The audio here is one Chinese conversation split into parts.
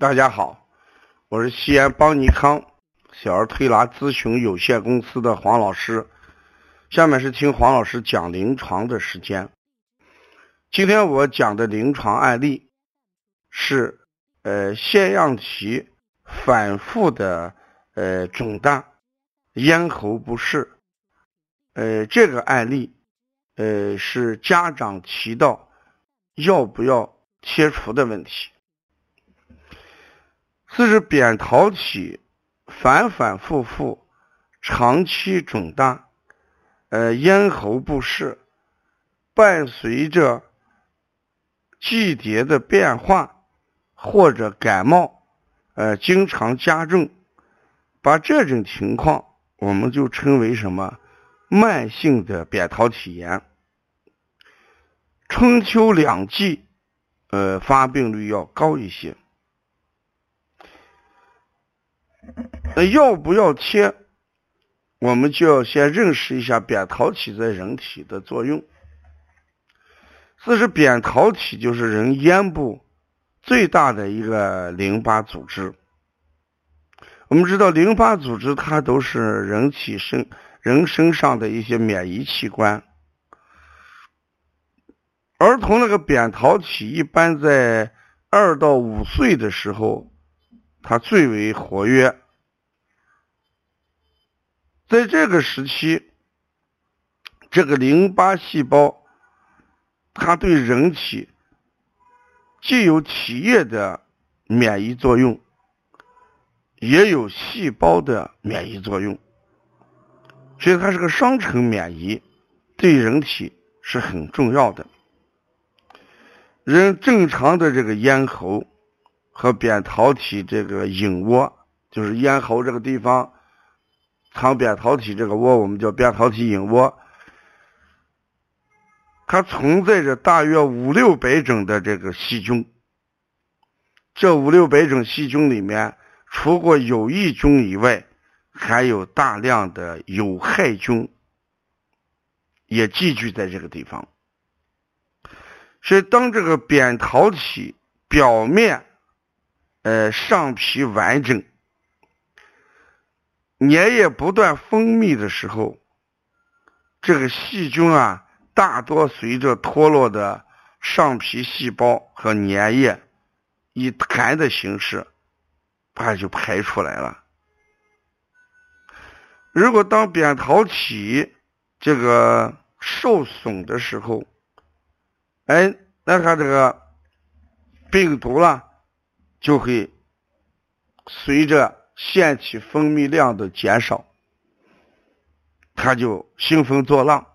大家好，我是西安邦尼康小儿推拿咨询有限公司的黄老师。下面是听黄老师讲临床的时间。今天我讲的临床案例是呃腺样体反复的呃肿大、咽喉不适。呃，这个案例呃是家长提到要不要切除的问题。四是扁桃体反反复复、长期肿大。呃，咽喉不适，伴随着季节的变化或者感冒，呃，经常加重，把这种情况我们就称为什么？慢性的扁桃体炎。春秋两季，呃，发病率要高一些。那要不要切？我们就要先认识一下扁桃体在人体的作用。四是扁桃体就是人咽部最大的一个淋巴组织。我们知道淋巴组织它都是人体身人身上的一些免疫器官。儿童那个扁桃体一般在二到五岁的时候，它最为活跃。在这个时期，这个淋巴细胞，它对人体既有体液的免疫作用，也有细胞的免疫作用，所以它是个双层免疫，对人体是很重要的。人正常的这个咽喉和扁桃体这个隐窝，就是咽喉这个地方。抗扁桃体这个窝，我们叫扁桃体隐窝，它存在着大约五六百种的这个细菌。这五六百种细菌里面，除过有益菌以外，还有大量的有害菌也寄居在这个地方。所以，当这个扁桃体表面，呃，上皮完整。粘液不断分泌的时候，这个细菌啊，大多随着脱落的上皮细胞和粘液以痰的形式，它就排出来了。如果当扁桃体这个受损的时候，哎，那它这个病毒了就会随着。腺体分泌量的减少，它就兴风作浪，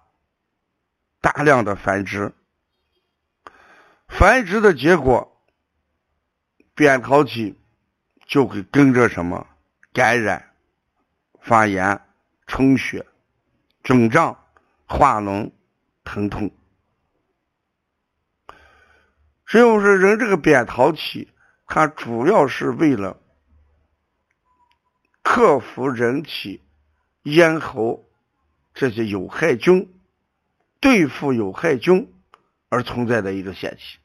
大量的繁殖。繁殖的结果，扁桃体就会跟着什么感染、发炎、充血、肿胀、化脓、疼痛。所以我说，人这个扁桃体，它主要是为了。克服人体咽喉这些有害菌，对付有害菌而存在的一个腺体。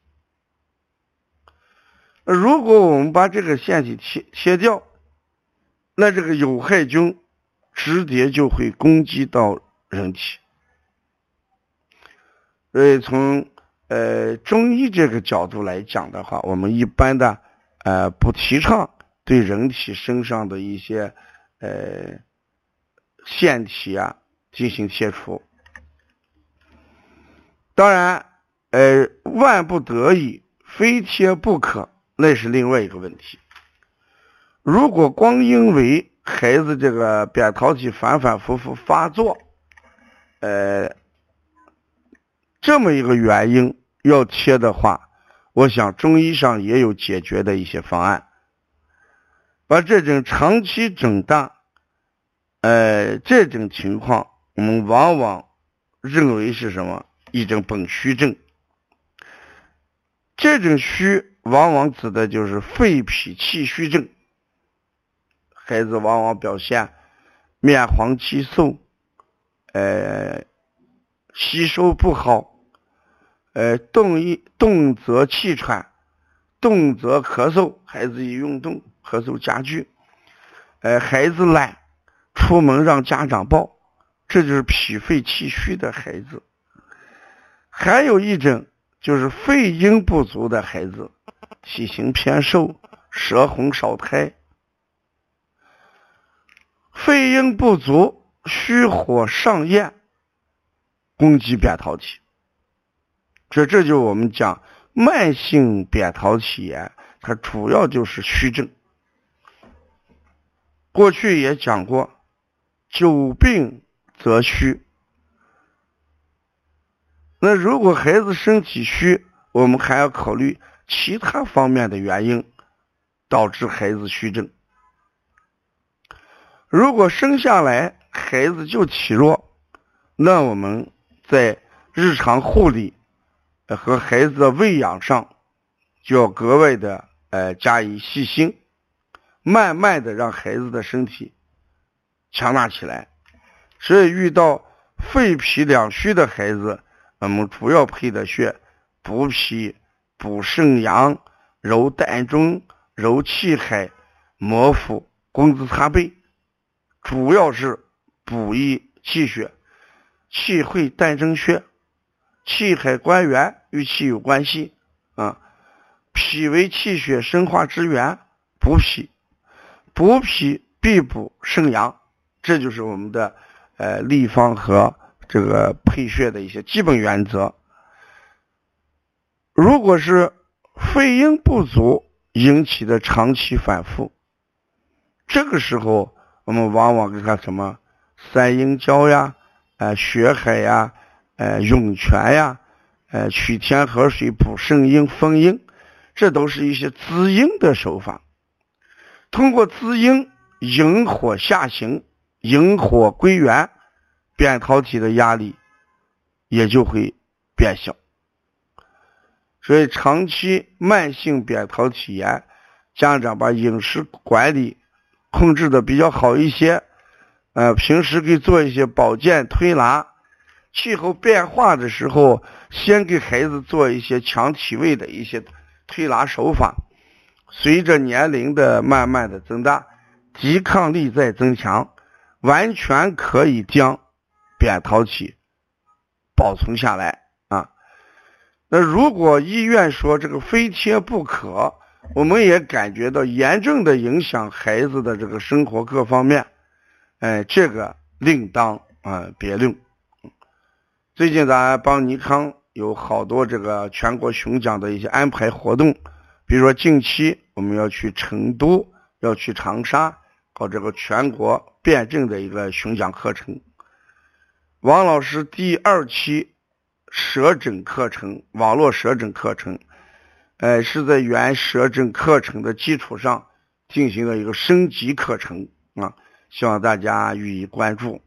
如果我们把这个腺体切切掉，那这个有害菌直接就会攻击到人体。所以从呃中医这个角度来讲的话，我们一般的呃不提倡。对人体身上的一些呃腺体啊进行切除，当然，呃，万不得已非切不可，那是另外一个问题。如果光因为孩子这个扁桃体反反复复发作，呃，这么一个原因要切的话，我想中医上也有解决的一些方案。把这种长期肿大，呃，这种情况，我们往往认为是什么？一种本虚症。这种虚，往往指的就是肺脾气虚症。孩子往往表现面黄肌瘦，呃，吸收不好，呃，动一动则气喘，动则咳嗽，孩子一运动咳嗽加剧。呃，孩子懒，出门让家长抱，这就是脾肺气虚的孩子。还有一种就是肺阴不足的孩子，体型偏瘦，舌红少苔。肺阴不足，虚火上炎，攻击扁桃体。这这就我们讲慢性扁桃体炎，它主要就是虚症。过去也讲过，久病则虚。那如果孩子身体虚，我们还要考虑其他方面的原因导致孩子虚症。如果生下来孩子就体弱，那我们在日常护理和孩子的喂养上就要格外的呃加以细心。慢慢的让孩子的身体强大起来，所以遇到肺脾两虚的孩子，我们主要配的穴补脾、补肾阳、揉膻中、揉气海、摩腹、工字擦背，主要是补益气血。气会膻中穴、气海关元与气有关系啊。脾为气血生化之源，补脾。补脾必补肾阳，这就是我们的呃立方和这个配穴的一些基本原则。如果是肺阴不足引起的长期反复，这个时候我们往往给他什么三阴交呀、呃血海呀、呃涌泉呀、呃取天河水补肾阴封阴，这都是一些滋阴的手法。通过滋阴，引火下行，引火归元，扁桃体的压力也就会变小。所以，长期慢性扁桃体炎，家长把饮食管理控制的比较好一些，呃，平时给做一些保健推拿，气候变化的时候，先给孩子做一些强体位的一些推拿手法。随着年龄的慢慢的增大，抵抗力在增强，完全可以将扁桃体保存下来啊。那如果医院说这个非贴不可，我们也感觉到严重的影响孩子的这个生活各方面，哎，这个另当啊别论。最近咱邦尼康有好多这个全国巡讲的一些安排活动。比如说，近期我们要去成都，要去长沙搞这个全国辩证的一个巡讲课程。王老师第二期舌诊课程，网络舌诊课程，呃，是在原舌诊课程的基础上进行了一个升级课程啊，希望大家予以关注。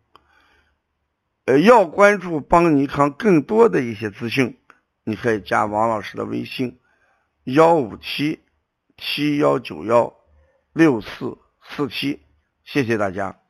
呃，要关注邦尼康更多的一些资讯，你可以加王老师的微信。幺五七七幺九幺六四四七，谢谢大家。